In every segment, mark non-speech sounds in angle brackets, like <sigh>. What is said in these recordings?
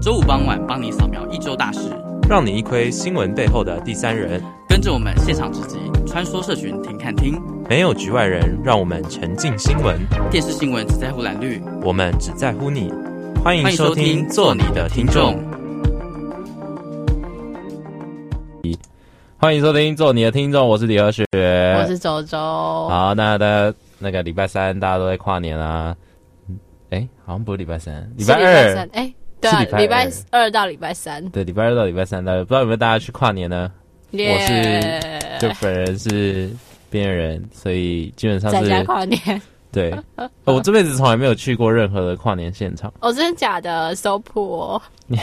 周五傍晚帮你扫描一周大事，让你一窥新闻背后的第三人。跟着我们现场直击，穿梭社群听看听，没有局外人，让我们沉浸新闻。电视新闻只在乎蓝绿，我们只在乎你。欢迎收听，做你的听众。欢迎收听，做你的听众。我是李和雪，我是周周。好，那大家那个礼拜三大家都在跨年啊。哎，好像不是礼拜三，礼拜二。哎，对啊，礼拜二到礼拜三。对，礼拜二到礼拜三，大家不知道有没有大家去跨年呢.我是，就本人是边缘人，所以基本上是在家跨年。对，我这辈子从来没有去过任何的跨年现场。<laughs> 哦，真的假的？So poor。你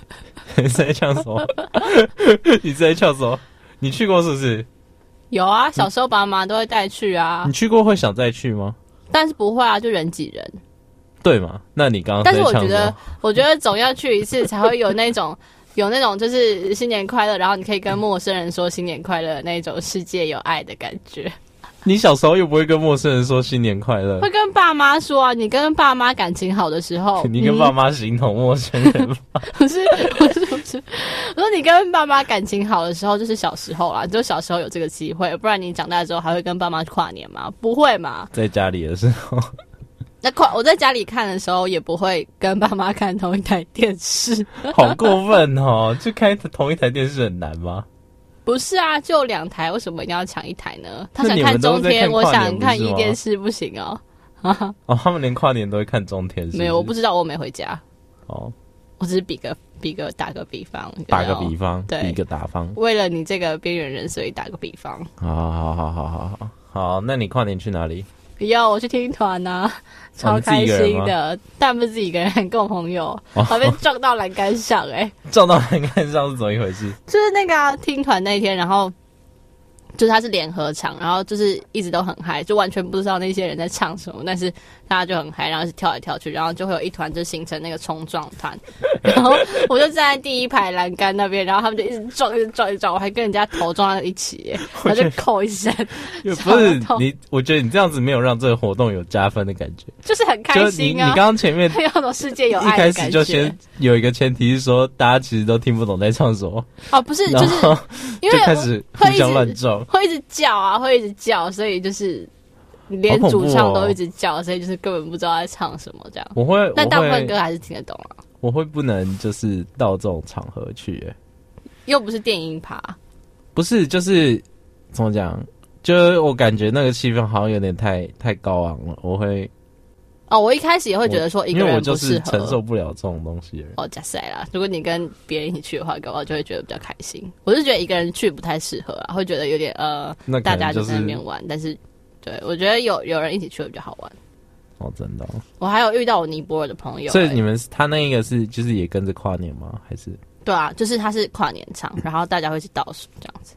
<laughs> 你在唱什么？<laughs> 你在唱什么？你去过是不是？有啊，小时候爸妈都会带去啊。你去过会想再去吗？但是不会啊，就人挤人。对嘛？那你刚刚……但是我觉得，我觉得总要去一次，才会有那种 <laughs> 有那种就是新年快乐，然后你可以跟陌生人说新年快乐那种世界有爱的感觉。你小时候又不会跟陌生人说新年快乐？会跟爸妈说啊。你跟爸妈感情好的时候，<laughs> 你跟爸妈形同陌生人吗？<laughs> 不是，不是，不是。我说你跟爸妈感情好的时候，就是小时候啦，就小时候有这个机会，不然你长大之后还会跟爸妈跨年吗？不会嘛？在家里的时候。那快我在家里看的时候，也不会跟爸妈看同一台电视。好过分哦！就开同一台电视很难吗？不是啊，就两台，为什么一定要抢一台呢？他想看中天，我想看一电视，不行哦。哦，他们连跨年都会看中天是是？没有，我不知道，我没回家。哦，我只是比个比个打个比方，打个比方，对，比个打方。为了你这个边缘人，所以打个比方。好好好好好好好，那你跨年去哪里？不要，我去听团呐，<laughs> 超开心的。哦、但不是自己一个人，跟我朋友，还被撞到栏杆上、欸，哎，<laughs> 撞到栏杆上是怎么一回事？就是那个、啊、听团那天，然后。就是他是联合唱，然后就是一直都很嗨，就完全不知道那些人在唱什么，但是大家就很嗨，然后是跳来跳去，然后就会有一团就形成那个冲撞团，<laughs> 然后我就站在第一排栏杆那边，然后他们就一直撞，一直撞，一直撞，我还跟人家头撞在一起，<laughs> 然后就扣一声。不是你，我觉得你这样子没有让这个活动有加分的感觉，就是很开心啊！你你刚刚前面 <laughs> 要种世界有爱开始就先有一个前提是说，大家其实都听不懂在唱什么。哦，不是，就是因为就开始互相乱撞。会一直叫啊，会一直叫，所以就是连主唱都一直叫，哦、所以就是根本不知道在唱什么这样。我会，但大部分歌还是听得懂啊。我会不能就是到这种场合去，欸，又不是电音趴，不是，就是怎么讲？就我感觉那个气氛好像有点太太高昂了，我会。哦，我一开始也会觉得说一个人不适合，我就是承受不了这种东西。哦，假赛啦！如果你跟别人一起去的话，搞不好就会觉得比较开心。我是觉得一个人去不太适合啊，会觉得有点呃，就是、大家就在那边玩。但是，对我觉得有有人一起去会比较好玩。哦，真的、哦。我还有遇到我尼泊尔的朋友、欸，所以你们他那一个是就是也跟着跨年吗？还是？对啊，就是他是跨年唱，然后大家会去倒数这样子。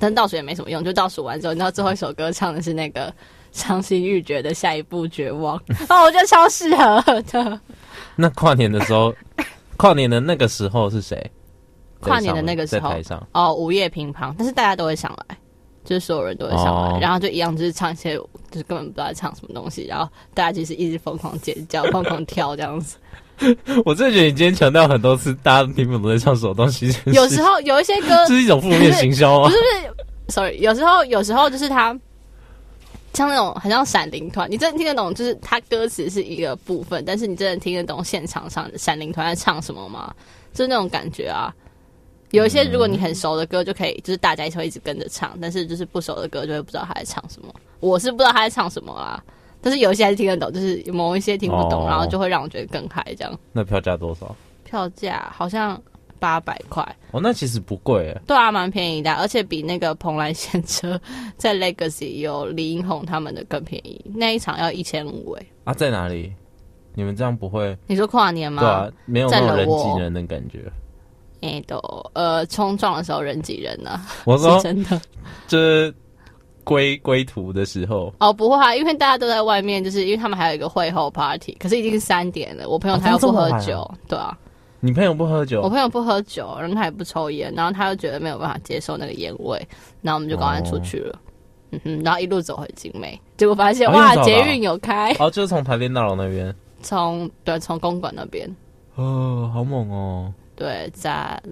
但倒数也没什么用，就倒数完之后，你知道最后一首歌唱的是那个。伤心欲绝的下一步绝望 <laughs> 哦，我觉得超适合的。那跨年的时候，<laughs> 跨年的那个时候是谁？跨年的那个时候，哦，午夜乒乓，但是大家都会上来，就是所有人都会上来，哦、然后就一样，就是唱一些，就是根本不知道在唱什么东西，然后大家就是一直疯狂尖叫、<laughs> 疯狂跳这样子。我真的觉得你今天强调很多次，大家听不懂在唱什么东西。有时候有一些歌，这是一种负面行销吗？不是不是，sorry，有时候有时候就是他。像那种很像闪灵团，你真的听得懂？就是它歌词是一个部分，但是你真的听得懂现场上闪灵团在唱什么吗？就是那种感觉啊。有一些如果你很熟的歌，就可以就是大家一起会一直跟着唱，但是就是不熟的歌就会不知道他在唱什么。我是不知道他在唱什么啊，但是有一些还是听得懂，就是某一些听不懂，然后就会让我觉得更嗨。这样。那票价多少？票价好像。八百块哦，那其实不贵诶。对啊，蛮便宜的，而且比那个蓬莱仙车在 Legacy 有李英宏他们的更便宜。那一场要一千五诶。啊，在哪里？你们这样不会？你说跨年吗？对啊，没有那种人挤人的感觉。都呃冲撞的时候人挤人呢、啊。我说 <laughs> 真的，就是归归途的时候哦，不会啊，因为大家都在外面，就是因为他们还有一个会后 party，可是已经是三点了。我朋友他又不喝酒，对啊。你朋友不喝酒？我朋友不喝酒，然后他也不抽烟，然后他又觉得没有办法接受那个烟味，然后我们就赶快出去了。哦、嗯哼，然后一路走回景美，结果发现、哦、哇，捷运有开。哦，就是从台电大楼那边。从对，从公馆那边。哦，好猛哦！对，赞。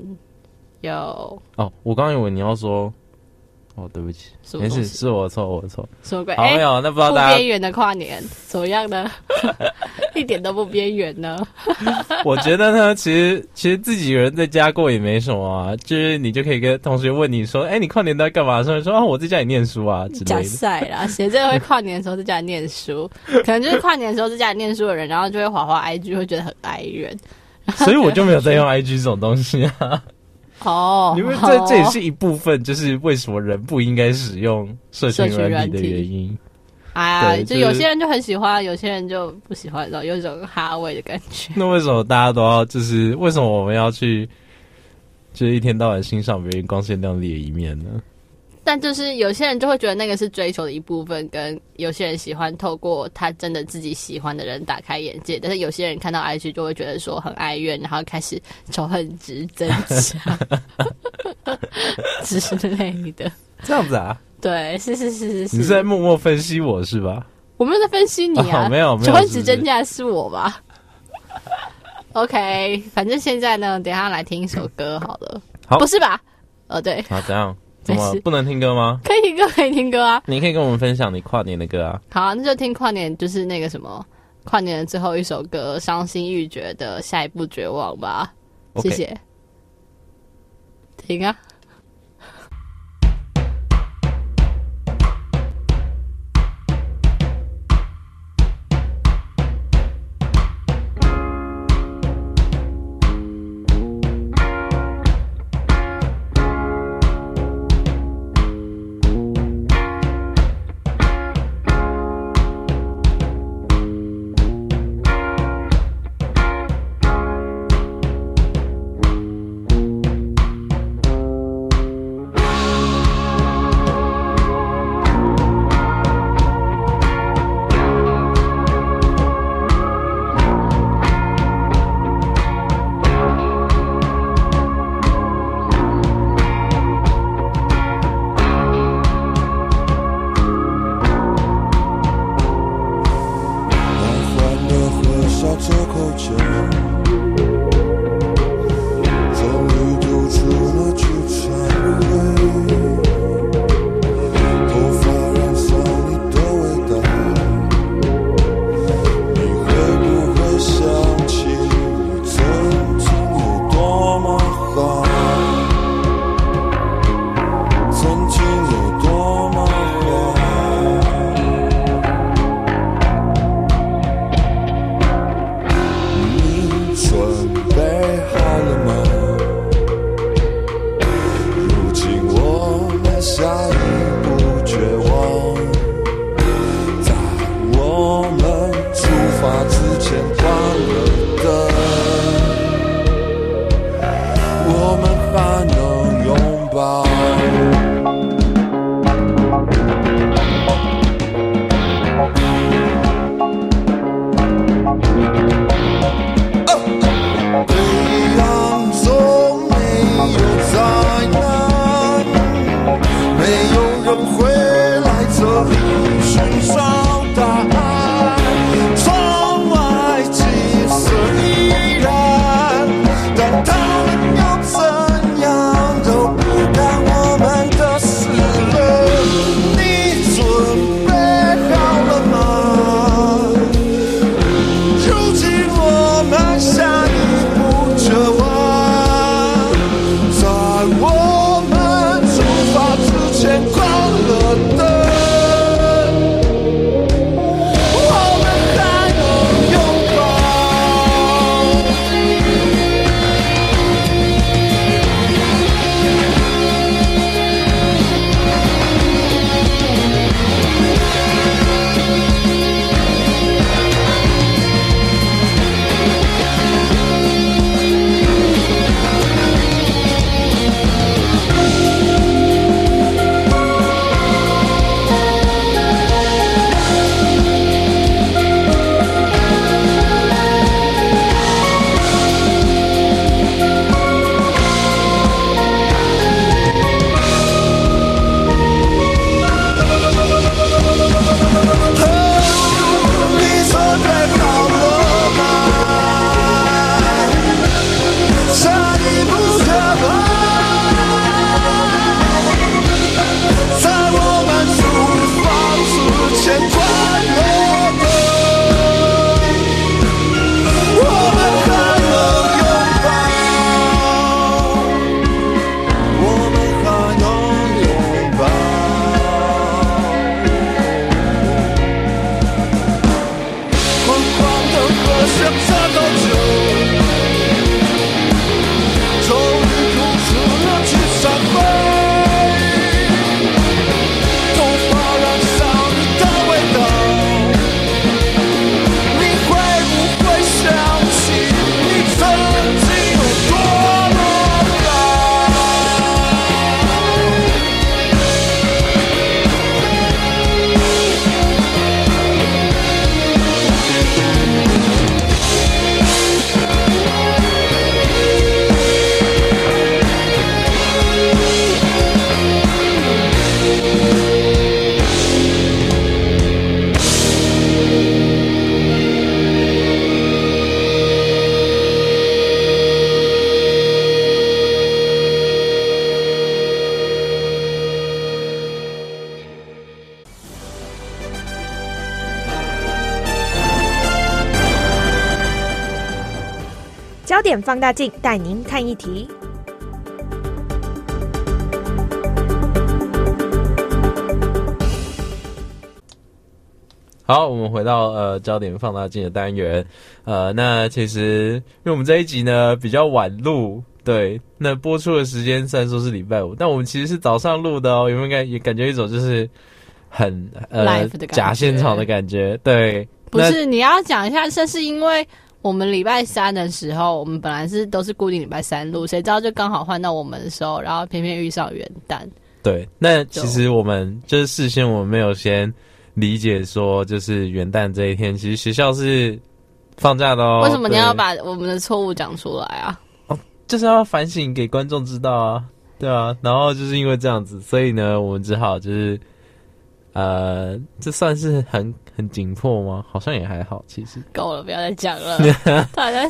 有哦，我刚以为你要说，哦，对不起，没事，是我错，我错。什么鬼？好没有，那不知道大家。边缘的跨年 <laughs> 怎么样呢？<laughs> 一点都不边缘呢。<laughs> 我觉得呢，其实其实自己人在家过也没什么啊，就是你就可以跟同学问你说，哎，你跨年都在干嘛？所以说啊，我在家里念书啊之类的。假赛啦，谁真的会跨年的时候在家里念书？可能就是跨年的时候在家里念书的人，然后就会滑滑 IG，会觉得很哀怨。所以我就没有在用 IG 这种东西啊。哦，因为这这也是一部分，就是为什么人不应该使用社群软体的原因。哎呀，就有些人就很喜欢，有些人就不喜欢，然后有一种哈味的感觉。<laughs> 那为什么大家都要？就是为什么我们要去？就是一天到晚欣赏别人光鲜亮丽的一面呢？但就是有些人就会觉得那个是追求的一部分，跟有些人喜欢透过他真的自己喜欢的人打开眼界，但是有些人看到 IG 就会觉得说很哀怨，然后开始仇恨值增加 <laughs> 之类的。这样子啊？对，是是是是是。你是在默默分析我是吧？我没有在分析你啊，哦、没有，没有。仇恨值增加的是我吧？OK，反正现在呢，等一下来听一首歌好了。好，不是吧？呃，对。好，这样？怎么不能听歌吗？可以听歌，可以听歌啊！你可以跟我们分享你跨年的歌啊。好啊，那就听跨年，就是那个什么，跨年的最后一首歌，伤心欲绝的下一步绝望吧。谢谢。停啊。点放大镜带您看一题。好，我们回到呃焦点放大镜的单元，呃，那其实因为我们这一集呢比较晚录，对，那播出的时间虽然说是礼拜五，但我们其实是早上录的哦，有没有感也感觉一种就是很呃假现场的感觉？对，不是你要讲一下，这是因为我们礼拜三的时候，我们本来是都是固定礼拜三录，谁知道就刚好换到我们的时候，然后偏偏遇上元旦。对，那其实我们就是事先我们没有先。理解说，就是元旦这一天，其实学校是放假的哦。为什么你要把我们的错误讲出来啊？哦，就是要反省给观众知道啊，对啊。然后就是因为这样子，所以呢，我们只好就是，呃，这算是很很紧迫吗？好像也还好，其实。够了，不要再讲了。大家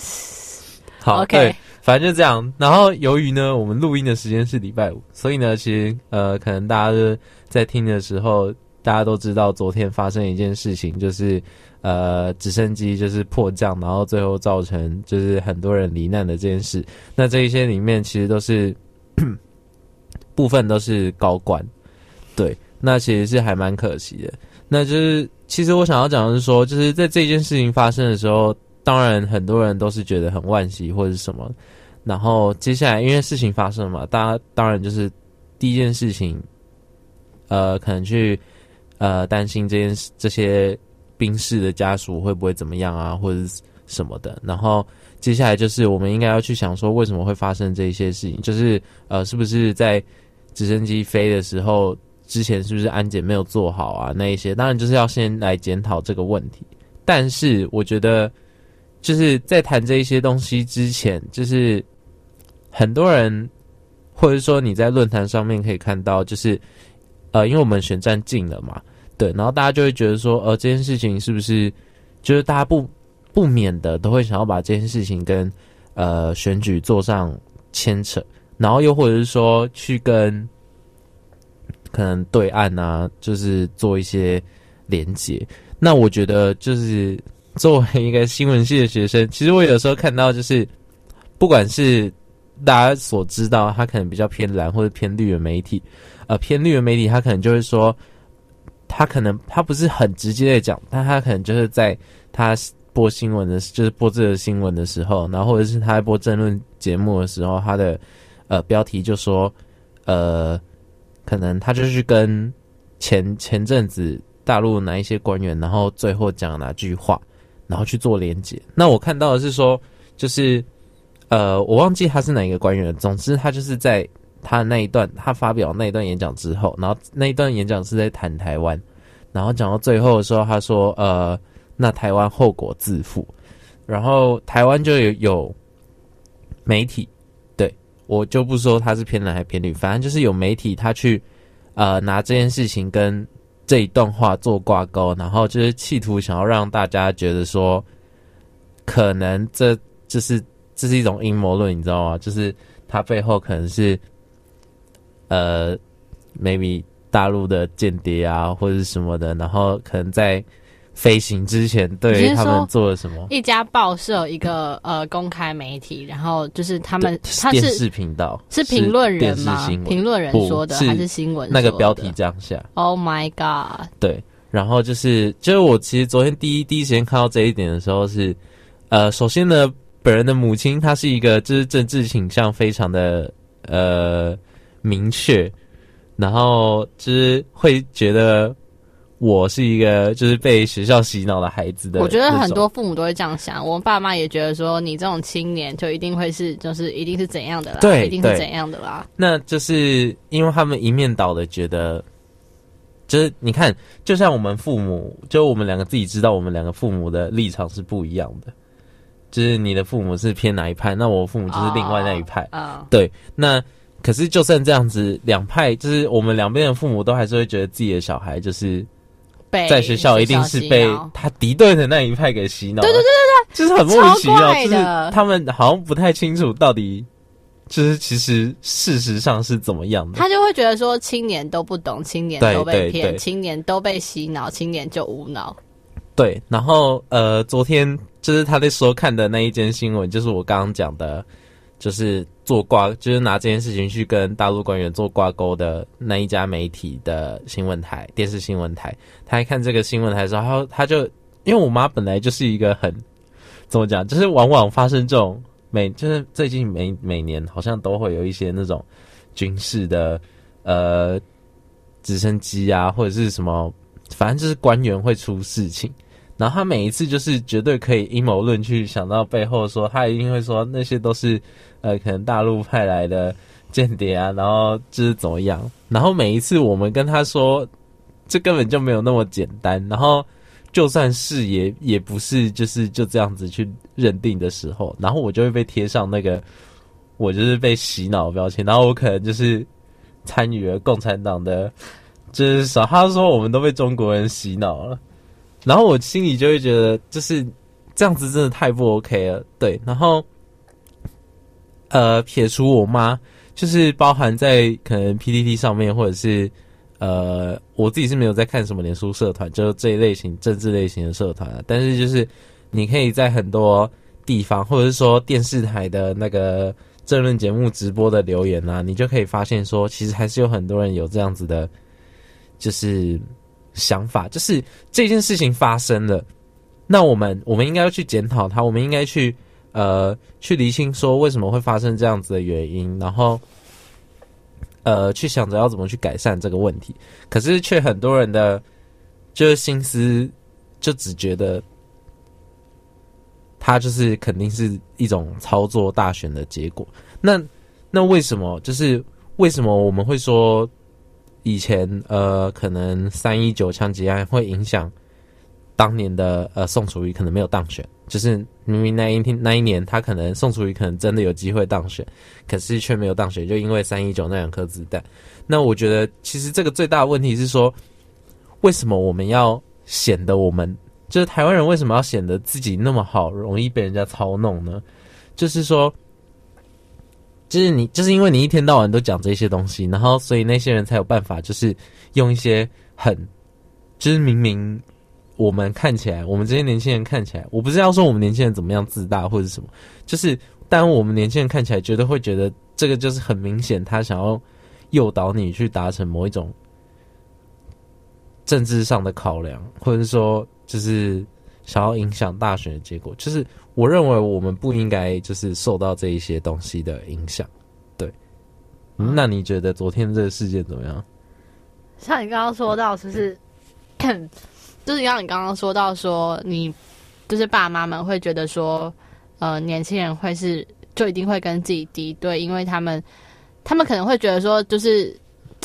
好，OK，反正就这样。然后由于呢，我们录音的时间是礼拜五，所以呢，其实呃，可能大家就在听的时候。大家都知道，昨天发生一件事情，就是呃，直升机就是迫降，然后最后造成就是很多人罹难的这件事。那这一些里面其实都是 <coughs> 部分都是高官，对，那其实是还蛮可惜的。那就是其实我想要讲的是说，就是在这件事情发生的时候，当然很多人都是觉得很惋惜或者什么。然后接下来因为事情发生了嘛，大家当然就是第一件事情，呃，可能去。呃，担心这件事，这些兵士的家属会不会怎么样啊，或者什么的。然后接下来就是我们应该要去想说，为什么会发生这一些事情？就是呃，是不是在直升机飞的时候之前，是不是安检没有做好啊？那一些当然就是要先来检讨这个问题。但是我觉得，就是在谈这一些东西之前，就是很多人，或者说你在论坛上面可以看到，就是。呃，因为我们选战近了嘛，对，然后大家就会觉得说，呃，这件事情是不是就是大家不不免的都会想要把这件事情跟呃选举做上牵扯，然后又或者是说去跟可能对岸啊，就是做一些连接。那我觉得就是作为一个新闻系的学生，其实我有时候看到就是不管是大家所知道，他可能比较偏蓝或者偏绿的媒体。呃，偏绿的媒体，他可能就会说，他可能他不是很直接的讲，但他可能就是在他播新闻的，就是播这个新闻的时候，然后或者是他在播争论节目的时候，他的呃标题就说，呃，可能他就去跟前前阵子大陆哪一些官员，然后最后讲哪句话，然后去做连接。那我看到的是说，就是呃，我忘记他是哪一个官员，总之他就是在。他那一段，他发表那一段演讲之后，然后那一段演讲是在谈台湾，然后讲到最后的时候，他说：“呃，那台湾后果自负。”然后台湾就有有媒体，我就不说他是偏男还是偏女，反正就是有媒体他去呃拿这件事情跟这一段话做挂钩，然后就是企图想要让大家觉得说，可能这就是这是一种阴谋论，你知道吗？就是他背后可能是。呃，maybe 大陆的间谍啊，或者是什么的，然后可能在飞行之前对他们做了什么？一家报社一个呃公开媒体，然后就是他们他是电视频道，是评论人吗？评论人说的还是新闻？那个标题这样下？Oh my god！对，然后就是就是我其实昨天第一第一时间看到这一点的时候是，呃，首先呢，本人的母亲她是一个就是政治倾向非常的呃。明确，然后就是会觉得我是一个就是被学校洗脑的孩子的。我觉得很多父母都会这样想，我爸妈也觉得说你这种青年就一定会是就是一定是怎样的啦，对，一定是怎样的啦。那就是因为他们一面倒的觉得，就是你看，就像我们父母，就我们两个自己知道，我们两个父母的立场是不一样的。就是你的父母是偏哪一派，那我父母就是另外那一派。啊、oh, oh.，对，那。可是，就算这样子，两派就是我们两边的父母都还是会觉得自己的小孩就是在学校一定是被他敌对的那一派给洗脑。对对对对对，就是很莫名其妙，就是他们好像不太清楚到底就是其实事实上是怎么样的。他就会觉得说，青年都不懂，青年都被骗，青年都被洗脑，青年就无脑。对，然后呃，昨天。就是他在说看的那一间新闻，就是我刚刚讲的，就是做挂，就是拿这件事情去跟大陆官员做挂钩的那一家媒体的新闻台，电视新闻台。他一看这个新闻台的时候，他他就因为我妈本来就是一个很怎么讲，就是往往发生这种每就是最近每每年好像都会有一些那种军事的呃直升机啊，或者是什么。反正就是官员会出事情，然后他每一次就是绝对可以阴谋论去想到背后说，他一定会说那些都是呃可能大陆派来的间谍啊，然后就是怎么样。然后每一次我们跟他说，这根本就没有那么简单。然后就算是也也不是就是就这样子去认定的时候，然后我就会被贴上那个我就是被洗脑标签，然后我可能就是参与了共产党的。就是少，<laughs> 他说我们都被中国人洗脑了，然后我心里就会觉得，就是这样子真的太不 OK 了。对，然后呃，撇除我妈，就是包含在可能 PTT 上面，或者是呃，我自己是没有在看什么脸书社团，就是这一类型政治类型的社团啊。但是就是你可以在很多地方，或者是说电视台的那个政论节目直播的留言啊，你就可以发现说，其实还是有很多人有这样子的。就是想法，就是这件事情发生了，那我们我们应该要去检讨它，我们应该去呃去厘清说为什么会发生这样子的原因，然后呃去想着要怎么去改善这个问题。可是却很多人的就是心思就只觉得，它就是肯定是一种操作大选的结果。那那为什么就是为什么我们会说？以前呃，可能三一九枪击案会影响当年的呃宋楚瑜可能没有当选，就是明明那一天那一年他可能宋楚瑜可能真的有机会当选，可是却没有当选，就因为三一九那两颗子弹。那我觉得其实这个最大的问题是说，为什么我们要显得我们就是台湾人为什么要显得自己那么好，容易被人家操弄呢？就是说。就是你，就是因为你一天到晚都讲这些东西，然后所以那些人才有办法，就是用一些很，就是明明我们看起来，我们这些年轻人看起来，我不是要说我们年轻人怎么样自大或者什么，就是但我们年轻人看起来绝对会觉得这个就是很明显，他想要诱导你去达成某一种政治上的考量，或者说就是。想要影响大选的结果，就是我认为我们不应该就是受到这一些东西的影响。对，嗯，那你觉得昨天这个事件怎么样？像你刚刚说到，就是，<clears throat> 就是像你刚刚说到说，你就是爸妈们会觉得说，呃，年轻人会是就一定会跟自己敌对，因为他们他们可能会觉得说，就是。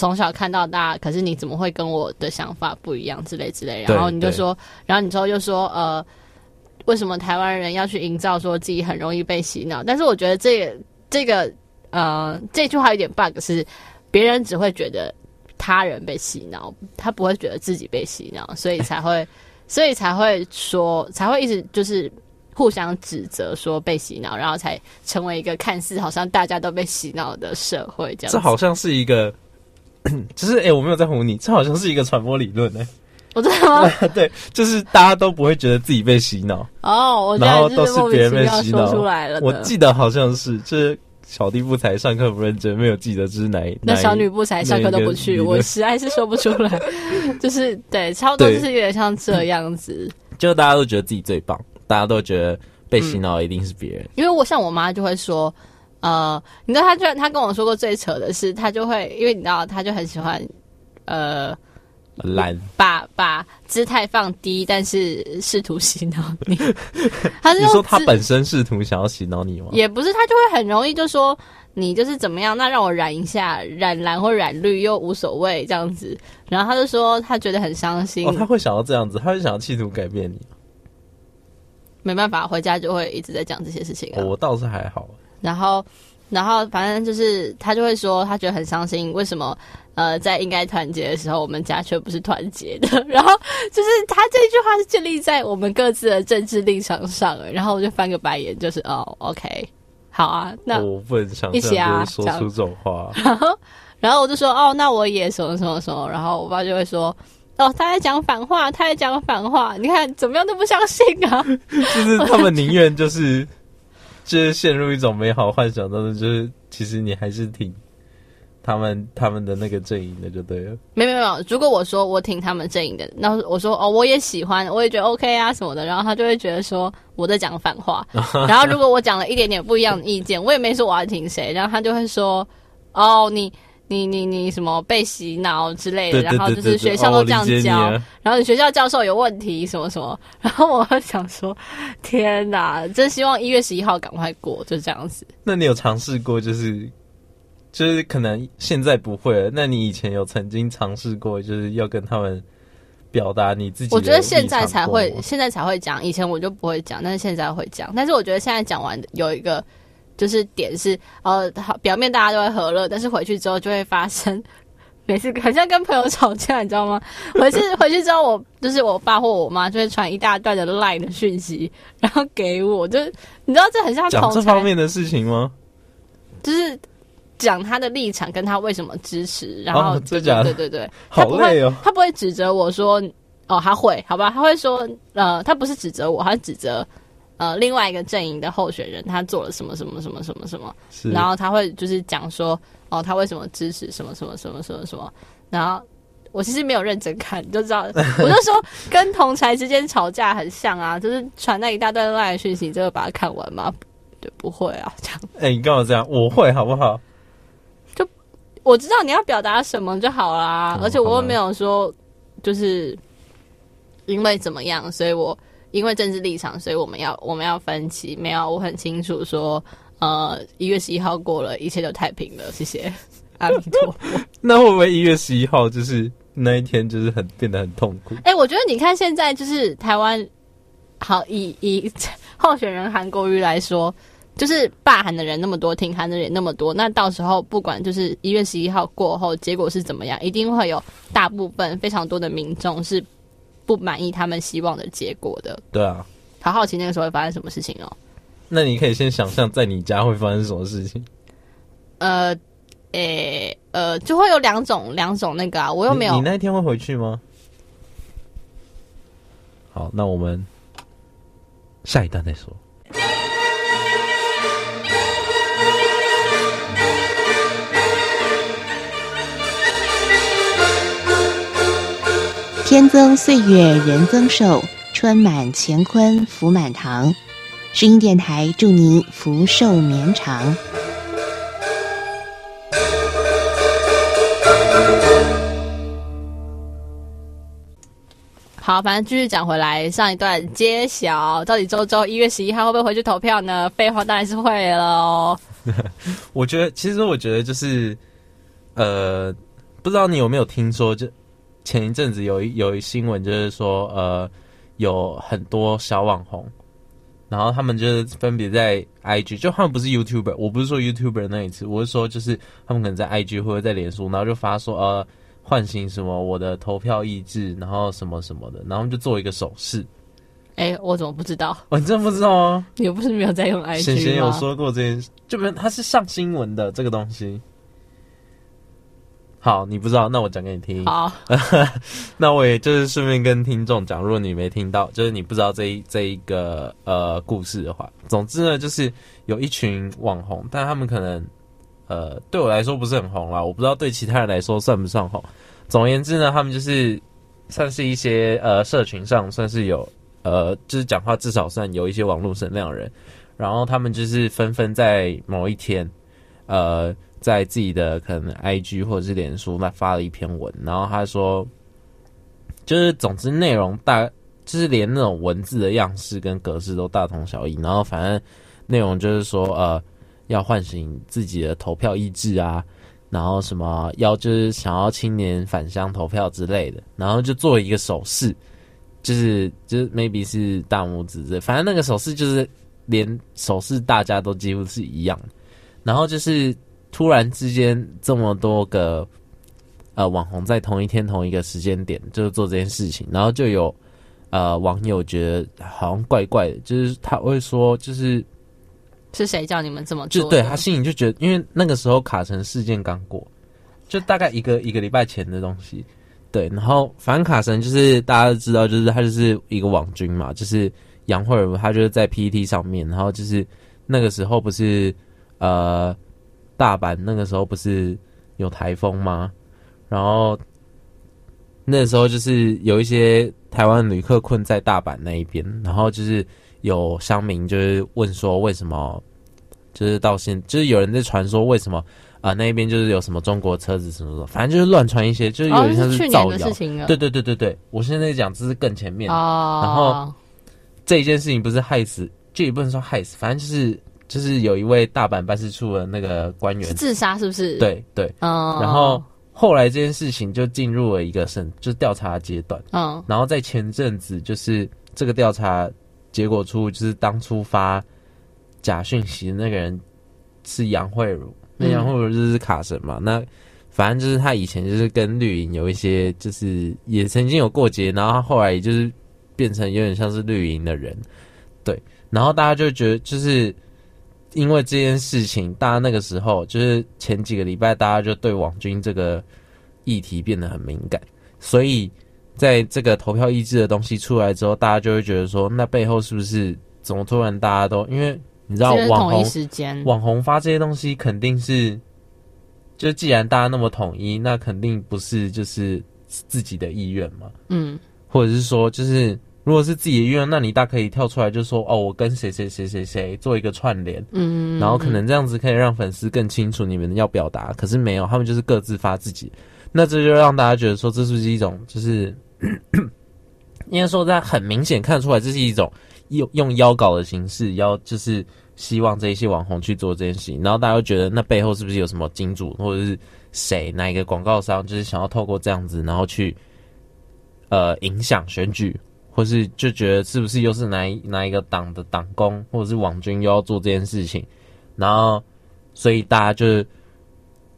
从小看到大，可是你怎么会跟我的想法不一样之类之类？然后你就说，然后你之后就说，呃，为什么台湾人要去营造说自己很容易被洗脑？但是我觉得这个这个呃这句话有点 bug，是别人只会觉得他人被洗脑，他不会觉得自己被洗脑，所以才会 <laughs> 所以才会说才会一直就是互相指责说被洗脑，然后才成为一个看似好像大家都被洗脑的社会这样。这好像是一个。<clears throat> 就是哎、欸，我没有在唬你，这好像是一个传播理论哎、欸。<laughs> 我知道吗？<laughs> 对，就是大家都不会觉得自己被洗脑哦，我然后都是别人被洗脑出来了。我记得好像是，就是小弟不才，上课不认真，没有记得这是哪一。那小女不才，上课都不去，我实在是说不出来。<laughs> 就是对，差不多就是有点像这样子。就大家都觉得自己最棒，大家都觉得被洗脑一定是别人、嗯。因为我像我妈就会说。呃，你知道他就他跟我说过最扯的是，他就会因为你知道他就很喜欢，呃，懒把把姿态放低，但是试图洗脑你。他是 <laughs> 说他本身试图想要洗脑你吗？也不是，他就会很容易就说你就是怎么样，那让我染一下，染蓝或染绿又无所谓这样子。然后他就说他觉得很伤心。哦，他会想要这样子，他会想要企图改变你。没办法，回家就会一直在讲这些事情啊。哦，我倒是还好。然后，然后反正就是他就会说，他觉得很伤心，为什么呃在应该团结的时候，我们家却不是团结的？<laughs> 然后就是他这句话是建立在我们各自的政治立场上。然后我就翻个白眼，就是哦，OK，好啊，那我不能想一起啊，说出这种话。<laughs> 然后，然后我就说哦，那我也什么什么什么。然后我爸就会说，哦，他在讲反话，他在讲反话，你看怎么样都不相信啊！<laughs> 就是他们宁愿就是就是陷入一种美好幻想当中，就是其实你还是挺他们他们的那个阵营的，就对了。没有没有，如果我说我挺他们阵营的，那我说哦，我也喜欢，我也觉得 OK 啊什么的，然后他就会觉得说我在讲反话。<laughs> 然后如果我讲了一点点不一样的意见，我也没说我要听谁，然后他就会说哦你。你你你什么被洗脑之类的，然后就是学校都这样教，哦、然后你学校教授有问题什么什么，然后我想说，天哪，真希望一月十一号赶快过，就这样子。那你有尝试过，就是就是可能现在不会了，那你以前有曾经尝试过，就是要跟他们表达你自己？我觉得现在才会，现在才会讲，以前我就不会讲，但是现在会讲。但是我觉得现在讲完有一个。就是点是呃，好，表面大家都会和乐，但是回去之后就会发生，<laughs> 每次很像跟朋友吵架，你知道吗？回去回去之后我，我就是我爸或我妈就会传一大段的 LINE 的讯息，然后给我，就是你知道这很像讲这方面的事情吗？就是讲他的立场跟他为什么支持，然后这讲、哦、对对对，<laughs> 好累哦，他不会指责我说哦，他会好吧，他会说呃，他不是指责我，他是指责。呃，另外一个阵营的候选人，他做了什么什么什么什么什么，然后他会就是讲说，哦，他为什么支持什么什么什么什么什么，然后我其实没有认真看，你就知道，<laughs> 我就说跟同才之间吵架很像啊，就是传那一大段赖的讯息，就会把它看完吗？对，不会啊，这样。哎、欸，你干嘛这样？我会好不好？就我知道你要表达什么就好啦，嗯、而且我又没有说就是因为怎么样，所以我。因为政治立场，所以我们要我们要分歧。没有，我很清楚说，呃，一月十一号过了，一切都太平了。谢谢，阿弥陀佛。<laughs> 那会不会一月十一号就是那一天，就是很变得很痛苦？哎、欸，我觉得你看现在就是台湾，好以以候选人韩国瑜来说，就是罢韩的人那么多，挺韩的人那么多，那到时候不管就是一月十一号过后结果是怎么样，一定会有大部分非常多的民众是。不满意他们希望的结果的，对啊，好好奇那个时候会发生什么事情哦。那你可以先想象在你家会发生什么事情。呃，诶、欸，呃，就会有两种两种那个啊，我又没有。你，你那一天会回去吗？好，那我们下一段再说。天增岁月人增寿，春满乾坤福满堂。声音电台祝您福寿绵长。好，反正继续讲回来，上一段揭晓，到底周周一月十一号会不会回去投票呢？废话当然是会了哦。<laughs> 我觉得，其实我觉得就是，呃，不知道你有没有听说就。前一阵子有一有一新闻，就是说，呃，有很多小网红，然后他们就是分别在 IG，就他们不是 YouTuber，我不是说 YouTuber 那一次，我是说就是他们可能在 IG 或者在脸书，然后就发说，呃，唤醒什么我的投票意志，然后什么什么的，然后就做一个手势。哎，我怎么不知道？我、真不知道啊？你又不是没有在用 IG <laughs> 吗？贤贤有说过这件事，就没有，他是上新闻的这个东西。好，你不知道，那我讲给你听。好，<laughs> 那我也就是顺便跟听众讲，如果你没听到，就是你不知道这一这一个呃故事的话，总之呢，就是有一群网红，但他们可能呃对我来说不是很红啦，我不知道对其他人来说算不算红。总而言之呢，他们就是算是一些呃社群上算是有呃就是讲话至少算有一些网络声量的人，然后他们就是纷纷在某一天呃。在自己的可能 IG 或者是脸书那发了一篇文，然后他说，就是总之内容大，就是连那种文字的样式跟格式都大同小异，然后反正内容就是说，呃，要唤醒自己的投票意志啊，然后什么要就是想要青年返乡投票之类的，然后就做一个手势，就是就是 maybe 是大拇指这，反正那个手势就是连手势大家都几乎是一样，然后就是。突然之间，这么多个呃网红在同一天同一个时间点，就是做这件事情，然后就有呃网友觉得好像怪怪的，就是他会说，就是是谁叫你们这么做？就对他心里就觉得，因为那个时候卡城事件刚过，就大概一个一个礼拜前的东西，对，然后反正卡神就是大家都知道，就是他就是一个网军嘛，就是杨慧如，他就是在 PPT 上面，然后就是那个时候不是呃大阪那个时候不是有台风吗？然后那时候就是有一些台湾旅客困在大阪那一边，然后就是有乡民就是问说为什么，就是到现就是有人在传说为什么。啊、呃，那边就是有什么中国车子什么什么，反正就是乱传一些，就是有点像是造谣。哦、对对对对对，我现在讲这是更前面。哦。然后这一件事情不是害死，这也不能说害死，反正就是就是有一位大阪办事处的那个官员自杀，是不是？对对。哦。然后后来这件事情就进入了一个审，就是调查阶段。嗯、哦。然后在前阵子，就是这个调查结果出，就是当初发假讯息的那个人是杨慧茹。那杨慧茹就是卡神嘛，那反正就是他以前就是跟绿营有一些，就是也曾经有过节，然后他后来也就是变成有点像是绿营的人，对，然后大家就觉得就是因为这件事情，大家那个时候就是前几个礼拜，大家就对网军这个议题变得很敏感，所以在这个投票意志的东西出来之后，大家就会觉得说，那背后是不是怎么突然大家都因为。你知道网红网红发这些东西肯定是，就既然大家那么统一，那肯定不是就是自己的意愿嘛。嗯，或者是说，就是如果是自己的意愿，那你大可以跳出来就说哦，我跟谁谁谁谁谁做一个串联，嗯，然后可能这样子可以让粉丝更清楚你们要表达。可是没有，他们就是各自发自己，那这就让大家觉得说，这是不是一种就是，<clears throat> 应该说在很明显看出来，这是一种用用邀稿的形式，邀就是。希望这一些网红去做这件事情，然后大家会觉得那背后是不是有什么金主或者是谁哪一个广告商，就是想要透过这样子，然后去呃影响选举，或是就觉得是不是又是哪哪一个党的党工或者是网军又要做这件事情，然后所以大家就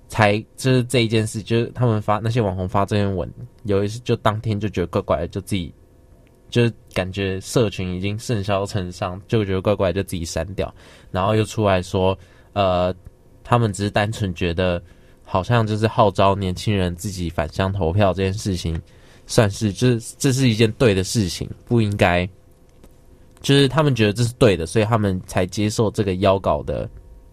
才就是这一件事，就是他们发那些网红发这篇文，有一次就当天就觉得怪怪的，就自己。就是感觉社群已经甚嚣尘上，就觉得怪怪，就自己删掉，然后又出来说，呃，他们只是单纯觉得，好像就是号召年轻人自己返乡投票这件事情，算是就是这是一件对的事情，不应该，就是他们觉得这是对的，所以他们才接受这个邀稿的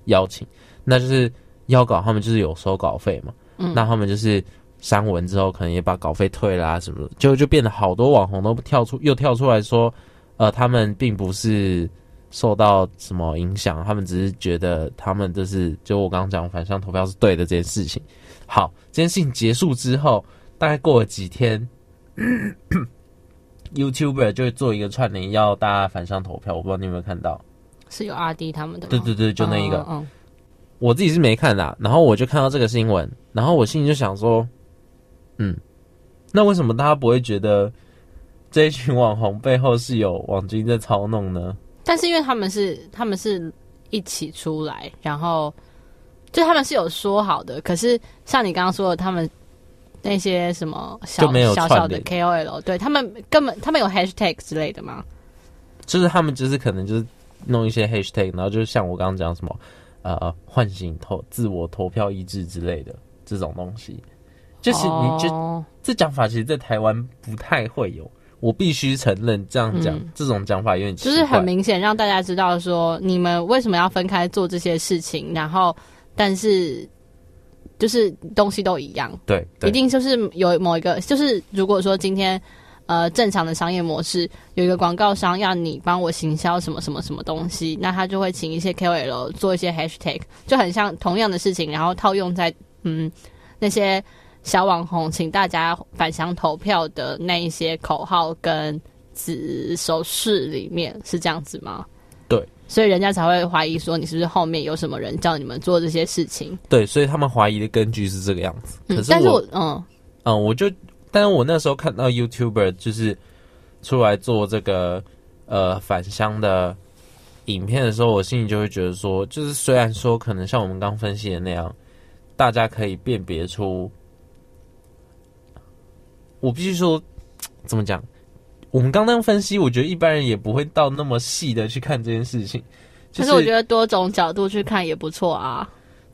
邀请，那就是邀稿，他们就是有收稿费嘛，嗯，那他们就是。删文之后，可能也把稿费退啦、啊，什么的，就就变得好多网红都跳出，又跳出来说，呃，他们并不是受到什么影响，他们只是觉得他们这是就我刚刚讲反向投票是对的这件事情。好，这件事情结束之后，大概过了几天 <coughs> YouTuber 就会做一个串联，要大家反向投票。我不知道你有没有看到，是有阿 D 他们的吗？对对对，就那一个。嗯，我自己是没看的、啊，然后我就看到这个新闻，然后我心里就想说。嗯，那为什么大家不会觉得这一群网红背后是有网军在操弄呢？但是因为他们是他们是一起出来，然后就他们是有说好的。可是像你刚刚说的，他们那些什么小小小的 KOL，对他们根本他们有 hashtag 之类的吗？就是他们就是可能就是弄一些 hashtag，然后就是像我刚刚讲什么呃唤醒投自我投票意志之类的这种东西。就是你就、oh. 这讲法，其实，在台湾不太会有。我必须承认，这样讲、嗯、这种讲法有点奇怪，就是很明显让大家知道说，你们为什么要分开做这些事情。然后，但是就是东西都一样，对，对一定就是有某一个，就是如果说今天呃正常的商业模式有一个广告商要你帮我行销什么什么什么东西，那他就会请一些 KOL 做一些 hashtag，就很像同样的事情，然后套用在嗯那些。小网红，请大家返乡投票的那一些口号跟指手势里面是这样子吗？对，所以人家才会怀疑说你是不是后面有什么人叫你们做这些事情？对，所以他们怀疑的根据是这个样子。可是我，但是我嗯嗯，我就，但是我那时候看到 YouTuber 就是出来做这个呃返乡的影片的时候，我心里就会觉得说，就是虽然说可能像我们刚分析的那样，大家可以辨别出。我必须说，怎么讲？我们刚刚分析，我觉得一般人也不会到那么细的去看这件事情。可是我觉得多种角度去看也不错啊。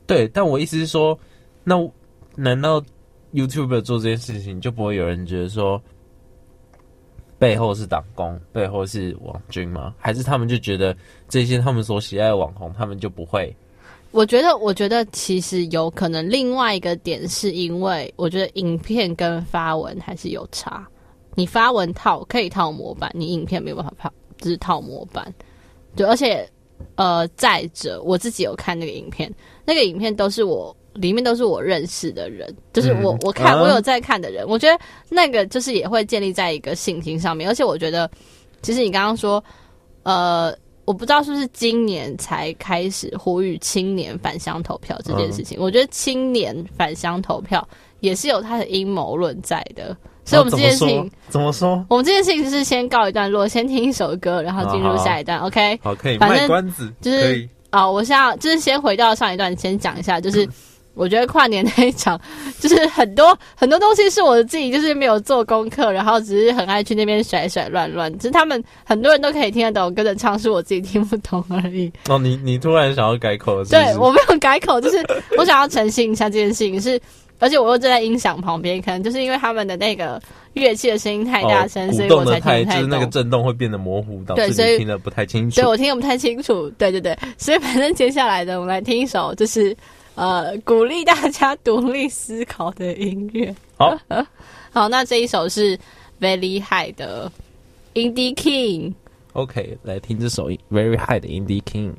对，但我意思是说，那难道 YouTuber 做这件事情，就不会有人觉得说背后是党工，背后是网军吗？还是他们就觉得这些他们所喜爱的网红，他们就不会？我觉得，我觉得其实有可能另外一个点，是因为我觉得影片跟发文还是有差。你发文套可以套模板，你影片没有办法套，就是套模板。对，而且呃，再者，我自己有看那个影片，那个影片都是我里面都是我认识的人，就是我我看、嗯、我有在看的人，我觉得那个就是也会建立在一个信心上面。而且我觉得，其实你刚刚说，呃。我不知道是不是今年才开始呼吁青年返乡投票这件事情。嗯、我觉得青年返乡投票也是有他的阴谋论在的，所以我们这件事情怎么说？我们这件事情就是先告一段落，先听一首歌，然后进入下一段。OK，好，可以卖关子，就是啊、哦，我现在就是先回到上一段，先讲一下，就是。嗯我觉得跨年那一场，就是很多很多东西是我自己就是没有做功课，然后只是很爱去那边甩甩乱乱。只是他们很多人都可以听得懂，跟着唱，是我自己听不懂而已。哦，你你突然想要改口了是是？对，我没有改口，就是我想要澄清一下这件事情是，而且我又站在音响旁边，可能就是因为他们的那个乐器的声音太大声，哦、所以我才听不太。就是那个震动会变得模糊，导致你听得不太清楚。对，我听得不太清楚。对对对，所以反正接下来的我们来听一首，就是。呃，鼓励大家独立思考的音乐。好，<laughs> 好，那这一首是 Very High 的 Indie King。OK，来听这首 Very High 的 Indie King。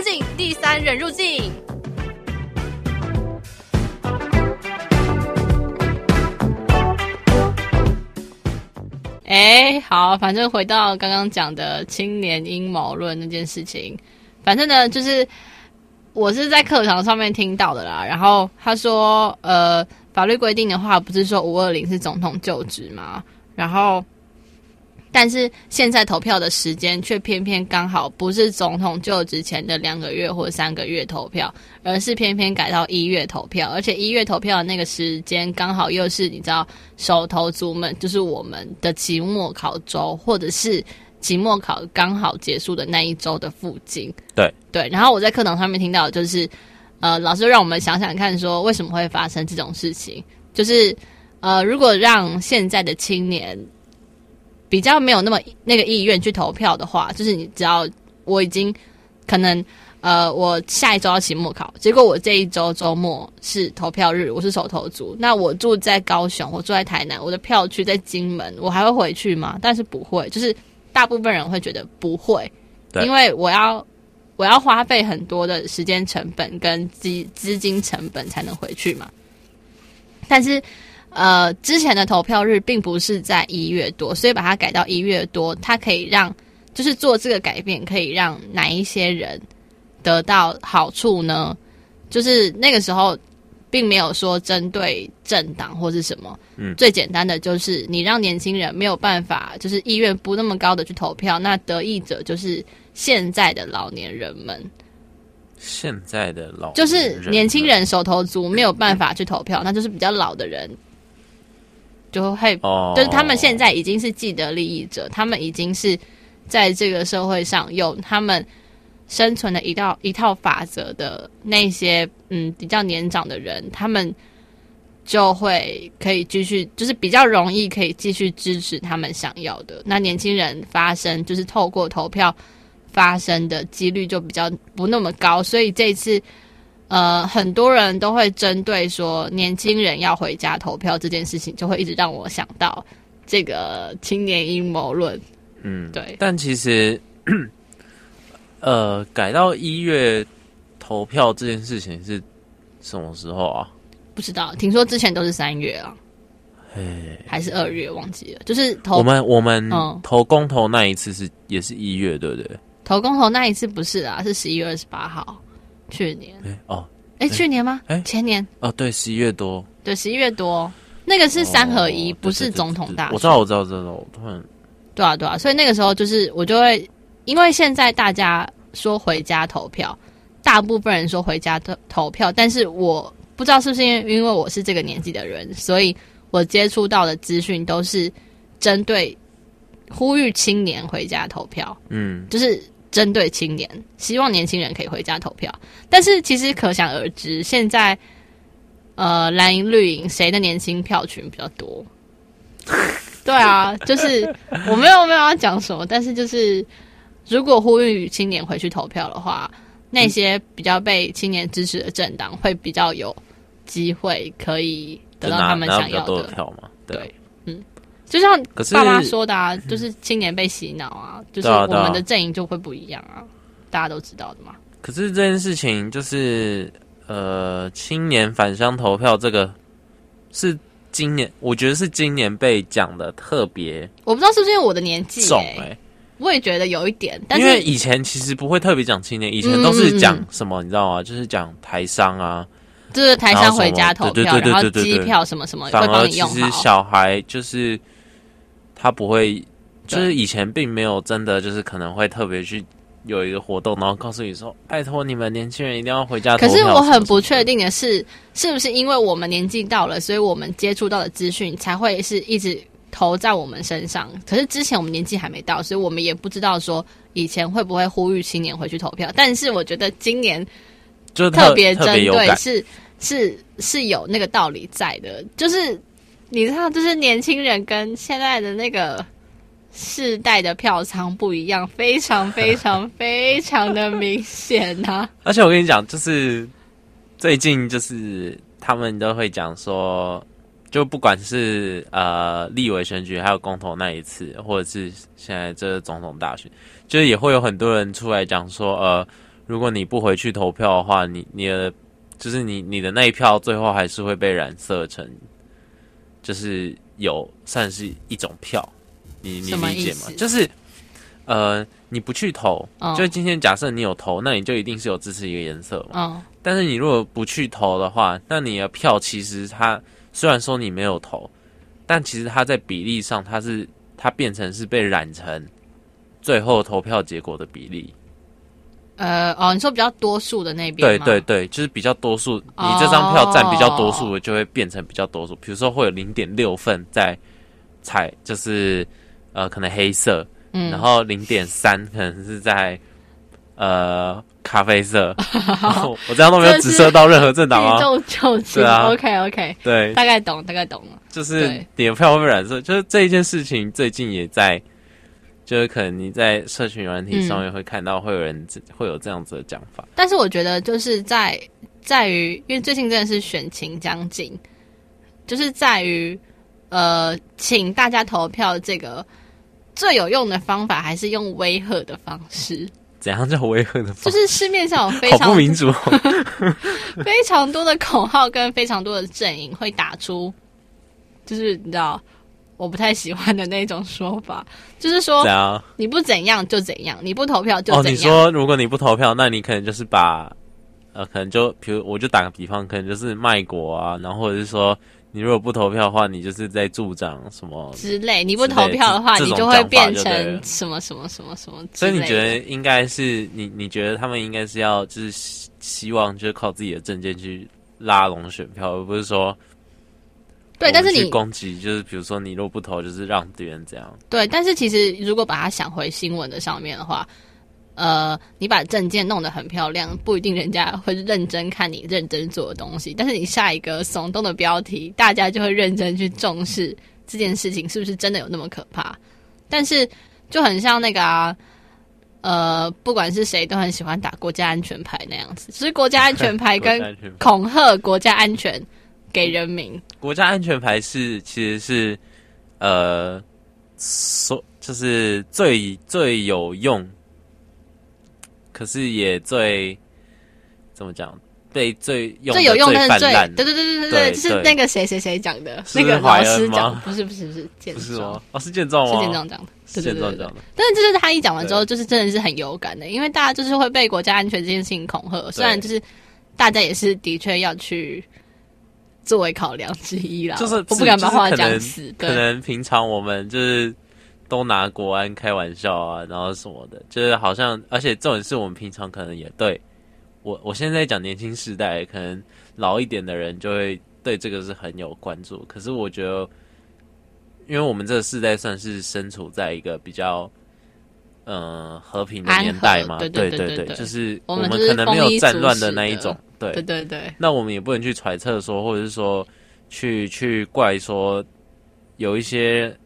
闻四方镜，第三人入境。哎，好，反正回到刚刚讲的青年阴谋论那件事情，反正呢，就是我是在课堂上面听到的啦。然后他说，呃，法律规定的话，不是说五二零是总统就职吗？然后。但是现在投票的时间却偏偏刚好不是总统就职前的两个月或三个月投票，而是偏偏改到一月投票，而且一月投票的那个时间刚好又是你知道手头族们就是我们的期末考周，或者是期末考刚好结束的那一周的附近。对对，然后我在课堂上面听到就是，呃，老师让我们想想看，说为什么会发生这种事情，就是呃，如果让现在的青年。比较没有那么那个意愿去投票的话，就是你只要我已经可能呃，我下一周要期末考，结果我这一周周末是投票日，我是手投族，那我住在高雄，我住在台南，我的票区在金门，我还会回去吗？但是不会，就是大部分人会觉得不会，因为我要我要花费很多的时间成本跟资资金成本才能回去嘛，但是。呃，之前的投票日并不是在一月多，所以把它改到一月多，它可以让就是做这个改变，可以让哪一些人得到好处呢？就是那个时候并没有说针对政党或是什么，嗯，最简单的就是你让年轻人没有办法，就是意愿不那么高的去投票，那得益者就是现在的老年人们。现在的老就是年轻人手头足没有办法去投票，那就是比较老的人。就会，就是他们现在已经是既得利益者，他们已经是在这个社会上有他们生存的一道一套法则的那些嗯比较年长的人，他们就会可以继续，就是比较容易可以继续支持他们想要的。那年轻人发声，就是透过投票发声的几率就比较不那么高，所以这一次。呃，很多人都会针对说年轻人要回家投票这件事情，就会一直让我想到这个青年阴谋论。嗯，对。但其实，<clears throat> 呃，改到一月投票这件事情是什么时候啊？不知道，听说之前都是三月啊，还是二月忘记了。就是投我们我们投公投那一次是也是一月，对不对？投公投那一次不是啊，是十一月二十八号。去年哎哦哎，去年吗？哎，前年哦，对，十一月多，对，十一月多，那个是三合一，不是总统大选。我知道，我知道，我知道，我突然对啊，对啊，所以那个时候就是我就会，因为现在大家说回家投票，大部分人说回家投投票，但是我不知道是不是因为因为我是这个年纪的人，所以我接触到的资讯都是针对呼吁青年回家投票，嗯，就是。针对青年，希望年轻人可以回家投票。但是其实可想而知，现在呃蓝营绿营谁的年轻票群比较多？<laughs> 对啊，就是我没有没有要讲什么，但是就是如果呼吁青年回去投票的话，那些比较被青年支持的政党会比较有机会可以得到他们想要的票嘛？对。就像爸妈说的啊，就是青年被洗脑啊，就是我们的阵营就会不一样啊，大家都知道的嘛。可是这件事情就是，呃，青年返乡投票这个是今年，我觉得是今年被讲的特别。我不知道是不是因为我的年纪重哎，我也觉得有一点。但是因为以前其实不会特别讲青年，以前都是讲什么，你知道吗？就是讲台商啊，就是台商回家投票，然后机票什么什么会帮你用。其实小孩就是。他不会，就是以前并没有真的就是可能会特别去有一个活动，然后告诉你说：“拜托你们年轻人一定要回家投票。”可是我很不确定的是，是不是因为我们年纪到了，所以我们接触到的资讯才会是一直投在我们身上？可是之前我们年纪还没到，所以我们也不知道说以前会不会呼吁青年回去投票。但是我觉得今年就特别针对是是是有那个道理在的，就是。你知道，就是年轻人跟现在的那个世代的票仓不一样，非常非常非常的明显呐、啊。<laughs> 而且我跟你讲，就是最近就是他们都会讲说，就不管是呃立委选举，还有公投那一次，或者是现在这总统大选，就是也会有很多人出来讲说，呃，如果你不回去投票的话，你你的就是你你的那一票最后还是会被染色成，就是有算是一种票，你你理解吗？就是呃，你不去投，哦、就今天假设你有投，那你就一定是有支持一个颜色嘛。哦、但是你如果不去投的话，那你的票其实它虽然说你没有投，但其实它在比例上，它是它变成是被染成最后投票结果的比例。呃哦，你说比较多数的那边？对对对，就是比较多数，你这张票占比较多数的，就会变成比较多数。比如说会有零点六份在彩，就是呃可能黑色，嗯，然后零点三可能是在呃咖啡色。<laughs> 我这样都没有指涉到任何政党吗？对啊，OK OK，对，大概懂，大概懂了。就是你的票会被染色，就是这一件事情最近也在。就是可能你在社群软体上面会看到会有人会有这样子的讲法，但是我觉得就是在在于，因为最近真的是选情将近，就是在于呃，请大家投票这个最有用的方法，还是用威吓的方式。怎样叫威吓的方式？就是市面上有 <laughs> 非常不民主，非常多的口号跟非常多的阵营会打出，就是你知道。我不太喜欢的那种说法，就是说，你不怎样就怎样，你不投票就怎样。哦，你说如果你不投票，那你可能就是把，呃，可能就，比如我就打个比方，可能就是卖国啊，然后或者是说，你如果不投票的话，你就是在助长什么之类。你不投票的话，你就会变成什么什么什么什么。所以你觉得应该是你？你觉得他们应该是要就是希望就是靠自己的证件去拉拢选票，而不是说。对，但是你攻击就是，比如说你若不投，就是让别人这样。对，但是其实如果把它想回新闻的上面的话，呃，你把证件弄得很漂亮，不一定人家会认真看你认真做的东西。但是你下一个耸动的标题，大家就会认真去重视这件事情是不是真的有那么可怕。但是就很像那个啊，呃，不管是谁都很喜欢打国家安全牌那样子，其实国家安全 <laughs> 牌跟恐吓国家安全。给人民。国家安全牌是其实是呃，所就是最最有用，可是也最怎么讲被最用最有用但是最对对对对对对，就是那个谁谁谁讲的，那个老师讲，不是不是不是健壮，哦是健壮是建壮讲的，是建壮讲的。但是就是他一讲完之后，就是真的是很有感的，因为大家就是会被国家安全这件事情恐吓，虽然就是大家也是的确要去。作为考量之一啦，就是我不敢把话讲死。可能平常我们就是都拿国安开玩笑啊，然后什么的，就是好像，而且这种事我们平常可能也对我，我现在讲年轻世代，可能老一点的人就会对这个是很有关注。可是我觉得，因为我们这个世代算是身处在一个比较嗯、呃、和平的年代嘛，对对对对，就是我们可能没有战乱的那一种。对。对对对，那我们也不能去揣测说，或者是说去去怪说有一些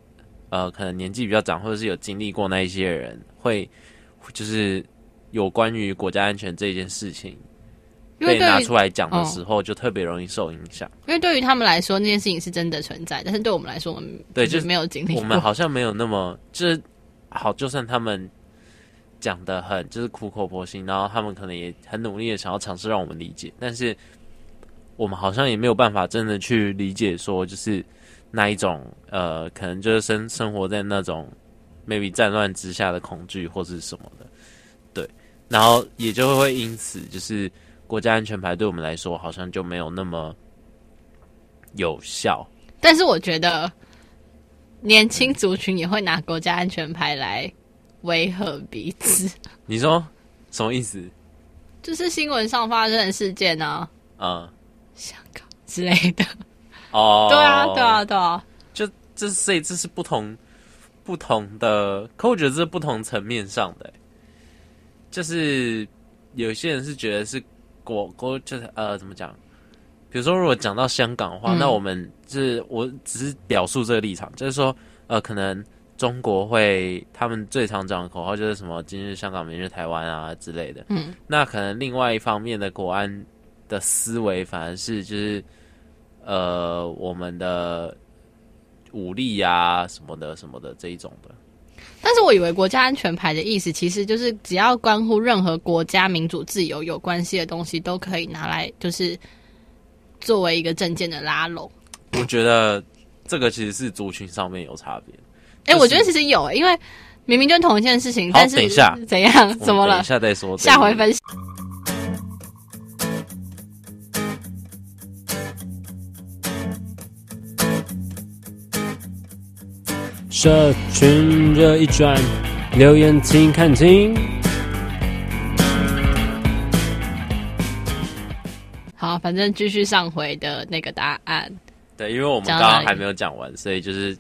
呃，可能年纪比较长，或者是有经历过那一些人，会就是有关于国家安全这件事情被拿出来讲的时候，就特别容易受影响。因为对于他们来说，那件事情是真的存在，但是对我们来说，我们对就是没有经历，我们好像没有那么就是好，就算他们。讲的很就是苦口婆心，然后他们可能也很努力的想要尝试让我们理解，但是我们好像也没有办法真的去理解，说就是那一种呃，可能就是生生活在那种 maybe 战乱之下的恐惧或是什么的，对，然后也就会因此就是国家安全牌对我们来说好像就没有那么有效。但是我觉得年轻族群也会拿国家安全牌来。威吓彼此？你说什么意思？就是新闻上发生的事件呢？嗯，香港之类的。哦，对啊，对啊，对啊。就这，所以这是不同不同的，可我觉得这是不同层面上的。就是有些人是觉得是国国，就是呃，怎么讲？比如说，如果讲到香港的话，嗯、那我们就是我只是表述这个立场，就是说，呃，可能。中国会，他们最常讲的口号就是什么“今日香港，明日台湾”啊之类的。嗯，那可能另外一方面的国安的思维，反而是就是，呃，我们的武力呀、啊、什么的、什么的这一种的。但是我以为国家安全牌的意思，其实就是只要关乎任何国家民主自由有关系的东西，都可以拿来就是作为一个证件的拉拢。我觉得这个其实是族群上面有差别。哎、就是欸，我觉得其实有，因为明明就同一件事情，但是等一下怎样？怎么了？等一下再说，下回分析。社群热一转，留言请看清。反正继续上回的那个答案。对，因为我们刚刚还没有讲完，所以就是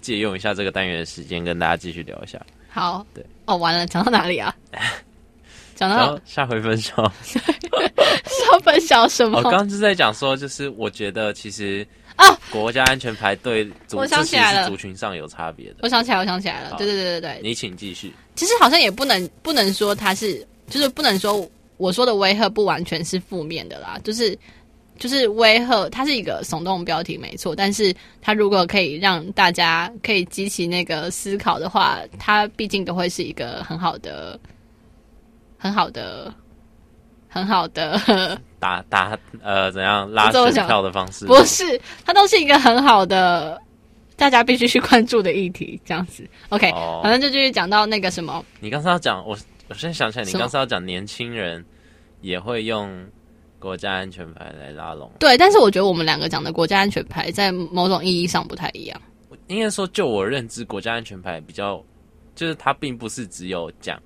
借用一下这个单元的时间，跟大家继续聊一下。好，对，哦，完了，讲到哪里啊？<laughs> 讲到下回分享。<laughs> 要分享什么？我刚刚是在讲说，就是我觉得其实。啊！国家安全牌对族，我想起来了，族群上有差别的。我想起来，我想起来了。对对对对对，你请继续。其实好像也不能不能说他是，就是不能说我说的威吓不完全是负面的啦。就是就是威吓，它是一个耸动标题没错，但是它如果可以让大家可以激起那个思考的话，它毕竟都会是一个很好的、很好的。很好的打打呃，怎样拉选票的方式？不是，它都是一个很好的，大家必须去关注的议题。这样子，OK，哦，反正就继续讲到那个什么。你刚才要讲，我我现在想起来，你刚才要讲年轻人也会用国家安全牌来拉拢。对，但是我觉得我们两个讲的国家安全牌在某种意义上不太一样。应该说，就我认知，国家安全牌比较，就是它并不是只有讲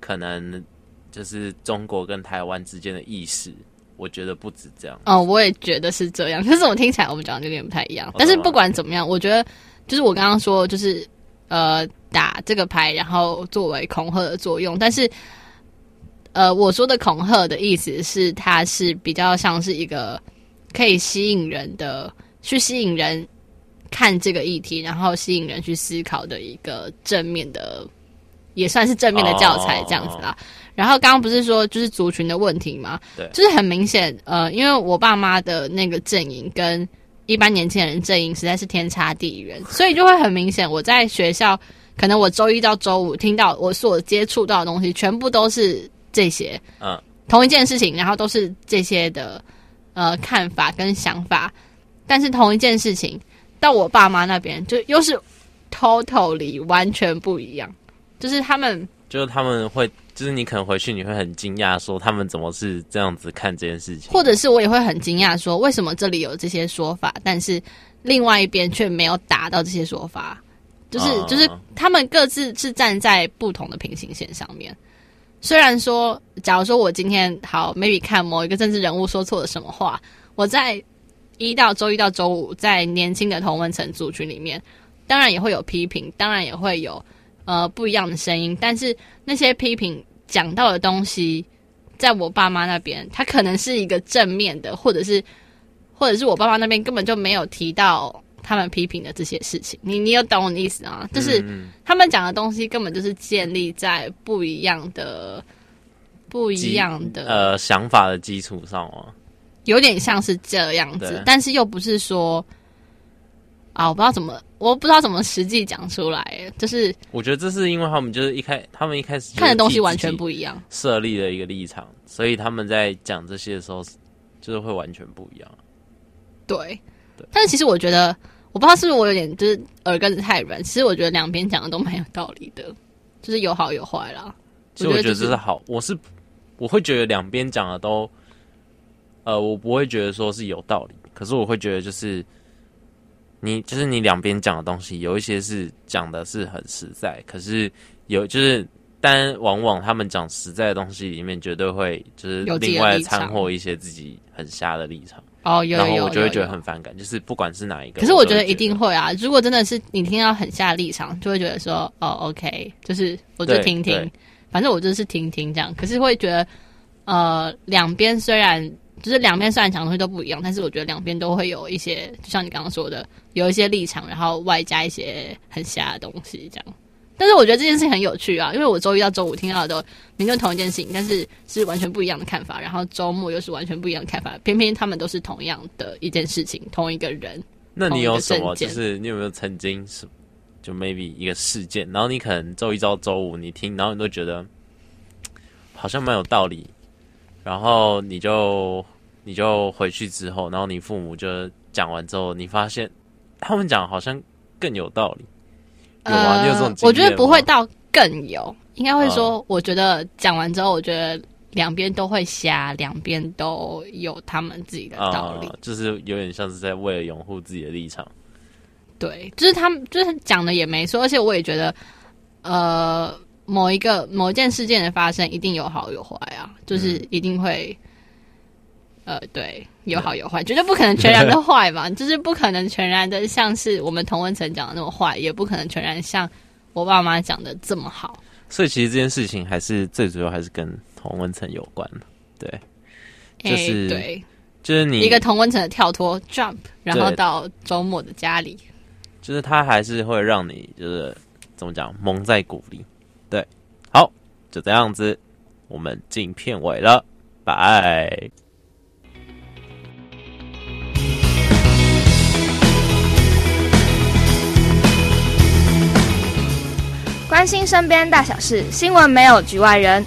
可能。就是中国跟台湾之间的意识，我觉得不止这样。哦，我也觉得是这样。可是我听起来我们讲的有点不太一样。但是不管怎么样，我觉得就是我刚刚说，就是呃打这个牌，然后作为恐吓的作用。但是呃，我说的恐吓的意思是，它是比较像是一个可以吸引人的，去吸引人看这个议题，然后吸引人去思考的一个正面的，也算是正面的教材这样子啦。哦然后刚刚不是说就是族群的问题吗？对，就是很明显，呃，因为我爸妈的那个阵营跟一般年轻人阵营实在是天差地远，所以就会很明显。我在学校，可能我周一到周五听到我所接触到的东西，全部都是这些，嗯，同一件事情，然后都是这些的呃看法跟想法，但是同一件事情到我爸妈那边，就又是 totally 完全不一样，就是他们，就是他们会。就是你可能回去你会很惊讶，说他们怎么是这样子看这件事情，或者是我也会很惊讶，说为什么这里有这些说法，但是另外一边却没有打到这些说法，就是就是他们各自是站在不同的平行线上面。虽然说，假如说我今天好 maybe 看某一个政治人物说错了什么话，我在一到周一到周五在年轻的同文层族群里面，当然也会有批评，当然也会有。呃，不一样的声音，但是那些批评讲到的东西，在我爸妈那边，他可能是一个正面的，或者是，或者是我爸妈那边根本就没有提到他们批评的这些事情。你你有懂我的意思啊？就是他们讲的东西根本就是建立在不一样的、不一样的呃想法的基础上哦，有点像是这样子，但是又不是说。啊，我不知道怎么，我不知道怎么实际讲出来。就是我觉得这是因为他们就是一开，他们一开始看的东西完全不一样，设立的一个立场，所以他们在讲这些的时候，就是会完全不一样。对，对。但是其实我觉得，我不知道是不是我有点就是耳根子太软。其实我觉得两边讲的都蛮有道理的，就是有好有坏啦。其实我觉得这是好，我是我会觉得两边讲的都，呃，我不会觉得说是有道理，可是我会觉得就是。你就是你两边讲的东西，有一些是讲的是很实在，可是有就是，但往往他们讲实在的东西里面，绝对会就是另外掺和一些自己很瞎的立场。哦，有有有，然后我就会觉得很反感，就是不管是哪一个，可是我觉得一定会啊。如果真的是你听到很下的立场，就会觉得说，哦，OK，就是我就听听，反正我就是听听这样。可是会觉得，呃，两边虽然。就是两边虽然讲的东西都不一样，但是我觉得两边都会有一些，就像你刚刚说的，有一些立场，然后外加一些很瞎的东西这样。但是我觉得这件事情很有趣啊，因为我周一到周五听到的都明明同一件事情，但是是完全不一样的看法，然后周末又是完全不一样的看法，偏偏他们都是同样的一件事情，同一个人。那你有什么？就是你有没有曾经是就 maybe 一个事件，然后你可能周一到周五你听，然后你都觉得好像蛮有道理，然后你就你就回去之后，然后你父母就讲完之后，你发现他们讲好像更有道理，有吗？呃、你有这种？我觉得不会到更有，应该会说，我觉得讲完之后，我觉得两边都会瞎，两边都有他们自己的道理，呃、就是有点像是在为了拥护自己的立场。对，就是他们就是讲的也没错，而且我也觉得，呃，某一个某一件事件的发生一定有好有坏啊，就是一定会，嗯、呃，对，有好有坏，绝对不可能全然的坏吧，<laughs> 就是不可能全然的像是我们童文成讲的那么坏，也不可能全然像我爸妈讲的这么好。所以其实这件事情还是最主要还是跟童文成有关，对，就是、欸、对，就是你一个童文成的跳脱 jump，然后到周末的家里。就是他还是会让你就是怎么讲蒙在鼓里，对，好，就这样子，我们进片尾了，拜。关心身边大小事，新闻没有局外人。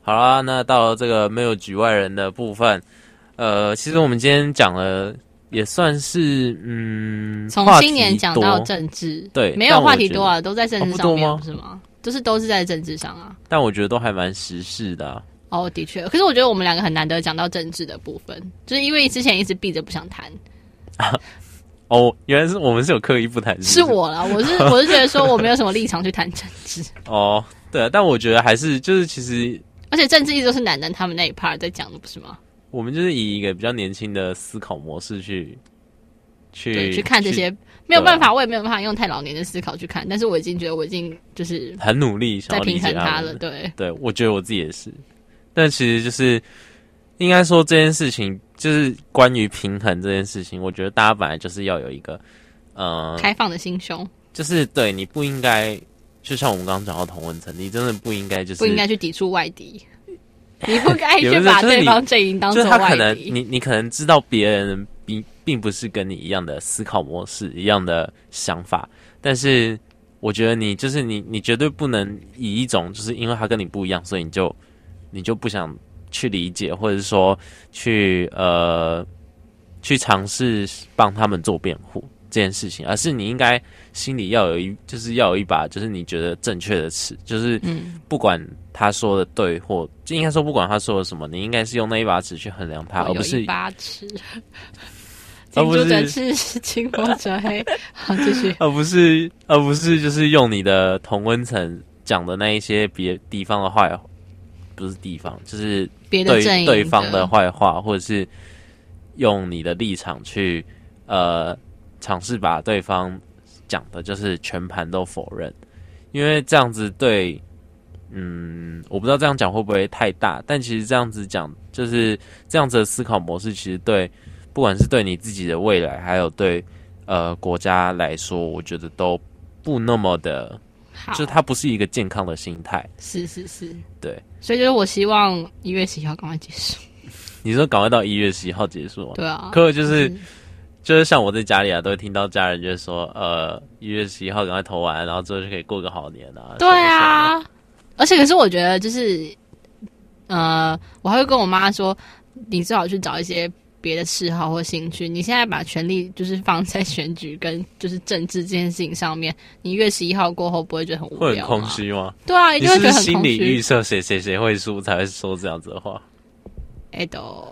好啦，那到了这个没有局外人的部分，呃，其实我们今天讲了，也算是嗯，从新年讲到政治，对，没有话题多啊，都在政治上面，哦、不，是吗？就是都是在政治上啊。但我觉得都还蛮时事的、啊。哦，的确，可是我觉得我们两个很难得讲到政治的部分，就是因为之前一直避着不想谈。<laughs> 哦，原来是我们是有刻意不谈，是我啦，我是 <laughs> 我是觉得说我没有什么立场去谈政治。<laughs> 哦，对啊，但我觉得还是就是其实。而且政治一直都是男人他们那一 part 在讲的，不是吗？我们就是以一个比较年轻的思考模式去去去看这些，没有办法，我也没有办法用太老年的思考去看。但是我已经觉得我已经就是很努力在平衡他了。对，对，我觉得我自己也是。但其实就是应该说这件事情，就是关于平衡这件事情，我觉得大家本来就是要有一个呃开放的心胸，就是对你不应该。就像我们刚刚讲到同温层，你真的不应该就是不应该去抵触外敌，<laughs> 你不该去把对方阵营当做外敌。就是他可能你你可能知道别人并并不是跟你一样的思考模式、一样的想法，但是我觉得你就是你，你绝对不能以一种就是因为他跟你不一样，所以你就你就不想去理解，或者是说去呃去尝试帮他们做辩护。这件事情，而是你应该心里要有一，就是要有一把，就是你觉得正确的尺，就是不管他说的对或，就应该说不管他说的什么，你应该是用那一把尺去衡量他，而不是一把尺。近朱者赤，近墨者黑。<laughs> 好，继续。而不是，而不是就是用你的同温层讲的那一些别地方的坏，不是地方，就是对别的对方的坏话，或者是用你的立场去呃。尝试把对方讲的，就是全盘都否认，因为这样子对，嗯，我不知道这样讲会不会太大，但其实这样子讲，就是这样子的思考模式，其实对，不管是对你自己的未来，还有对呃国家来说，我觉得都不那么的，好就它不是一个健康的心态。是是是，对，所以就是我希望一月十一号赶快结束。你说赶快到一月十一号结束？对啊，可就是。嗯就是像我在家里啊，都会听到家人就是说，呃，一月十一号赶快投完，然后之后就可以过个好年啊。对啊，而且可是我觉得就是，呃，我还会跟我妈说，你最好去找一些别的嗜好或兴趣。你现在把权力就是放在选举跟就是政治这件事情上面，你一月十一号过后不会觉得很无聊吗？会很空虚吗？对啊，一定会觉得很空虚。心理预设谁谁谁会输才会说这样子的话。哎都。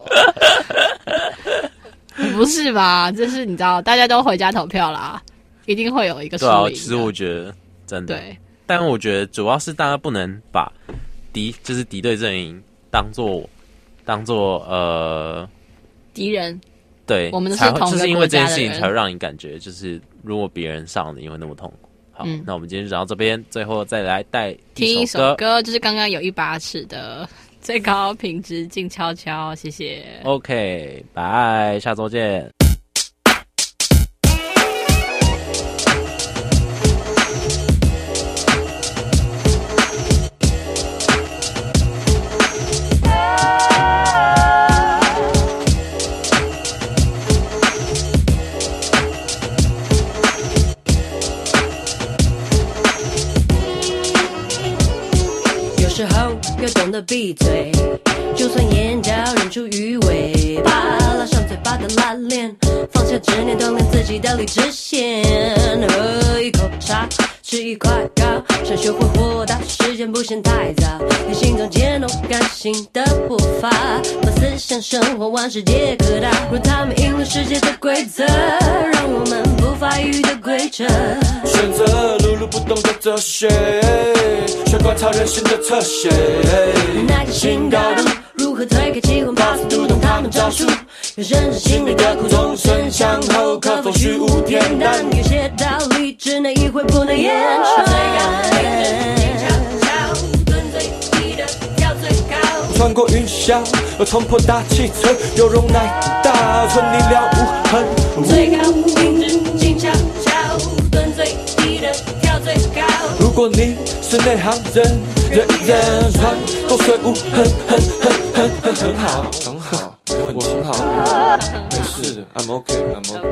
不是吧？这是你知道，大家都回家投票啦，一定会有一个输赢。对啊，其实我觉得真的，对。但我觉得主要是大家不能把敌就是敌对阵营当做当做呃敌人。对，我们都是同就是因为这件事情才会让你感觉，就是如果别人上了，你会那么痛苦。好，嗯、那我们今天就讲到这边，最后再来带听一首歌，就是刚刚有一把尺的。最高品质静悄悄，谢谢。OK，拜，下周见。闭嘴，就算眼角忍住鱼尾巴，拉上嘴巴的拉链，放下执念，锻炼自己的理智线。喝一口茶，吃一块糕，想学会豁达，时间不嫌太早，你心中渐动感性的步伐，把思想生活往世界扩大，若他们赢了世界的规则，让我们不发育的规则。选择碌碌不动的哲学，观察人心的侧写。那个新高度，如何推开机关，把速读懂他们招数？要认识心里的苦，纵身向后，可否虚无恬淡？有些道理只能意会，不能言传。最高品质，静悄悄，蹲最低的跳最高。穿过云霄，而冲破大气层，有容乃大，存你了无痕。最高果你是内行人，人人穿过水无痕，很很很很很好，很好，我很好，没事的，I'm OK，I'm OK。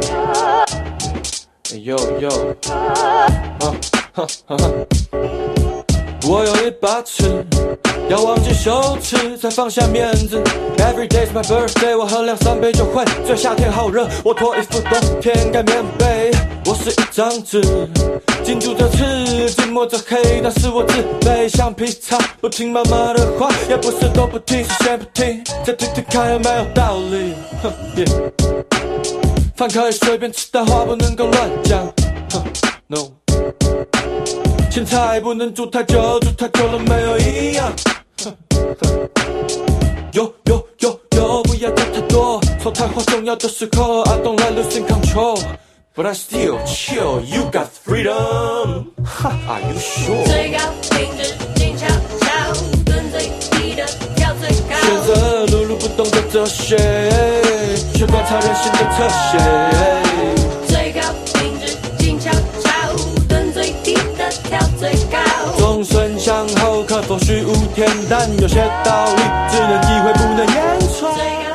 哎呦呦，哈哈哈哈！我有一把尺，要忘记羞耻，才放下面子。Every day's my birthday，我喝两三杯就会醉。夏天好热，我脱衣服，冬天盖棉被。我是一张纸，紧住着刺，紧摸着黑，但是我自卑。橡皮擦，不听妈妈的话，也不是都不听，是先不听，再听听看有没有道理。<laughs> 哼。饭可以随便吃，但话不能够乱讲。哼，<laughs> no。青菜不能煮太久，煮太久了没有营养。<laughs> 哼哼。有有有有，不要讲太多。说太话重要的时候，I don't like losing control。But I still chill, you got freedom。哈，Are you sure？最高品质，静悄悄，蹲最低的跳最高。选择碌碌不动的哲学。却观察人心的特写，损向后可否虚无天，但有些道理只能意会，不能言传。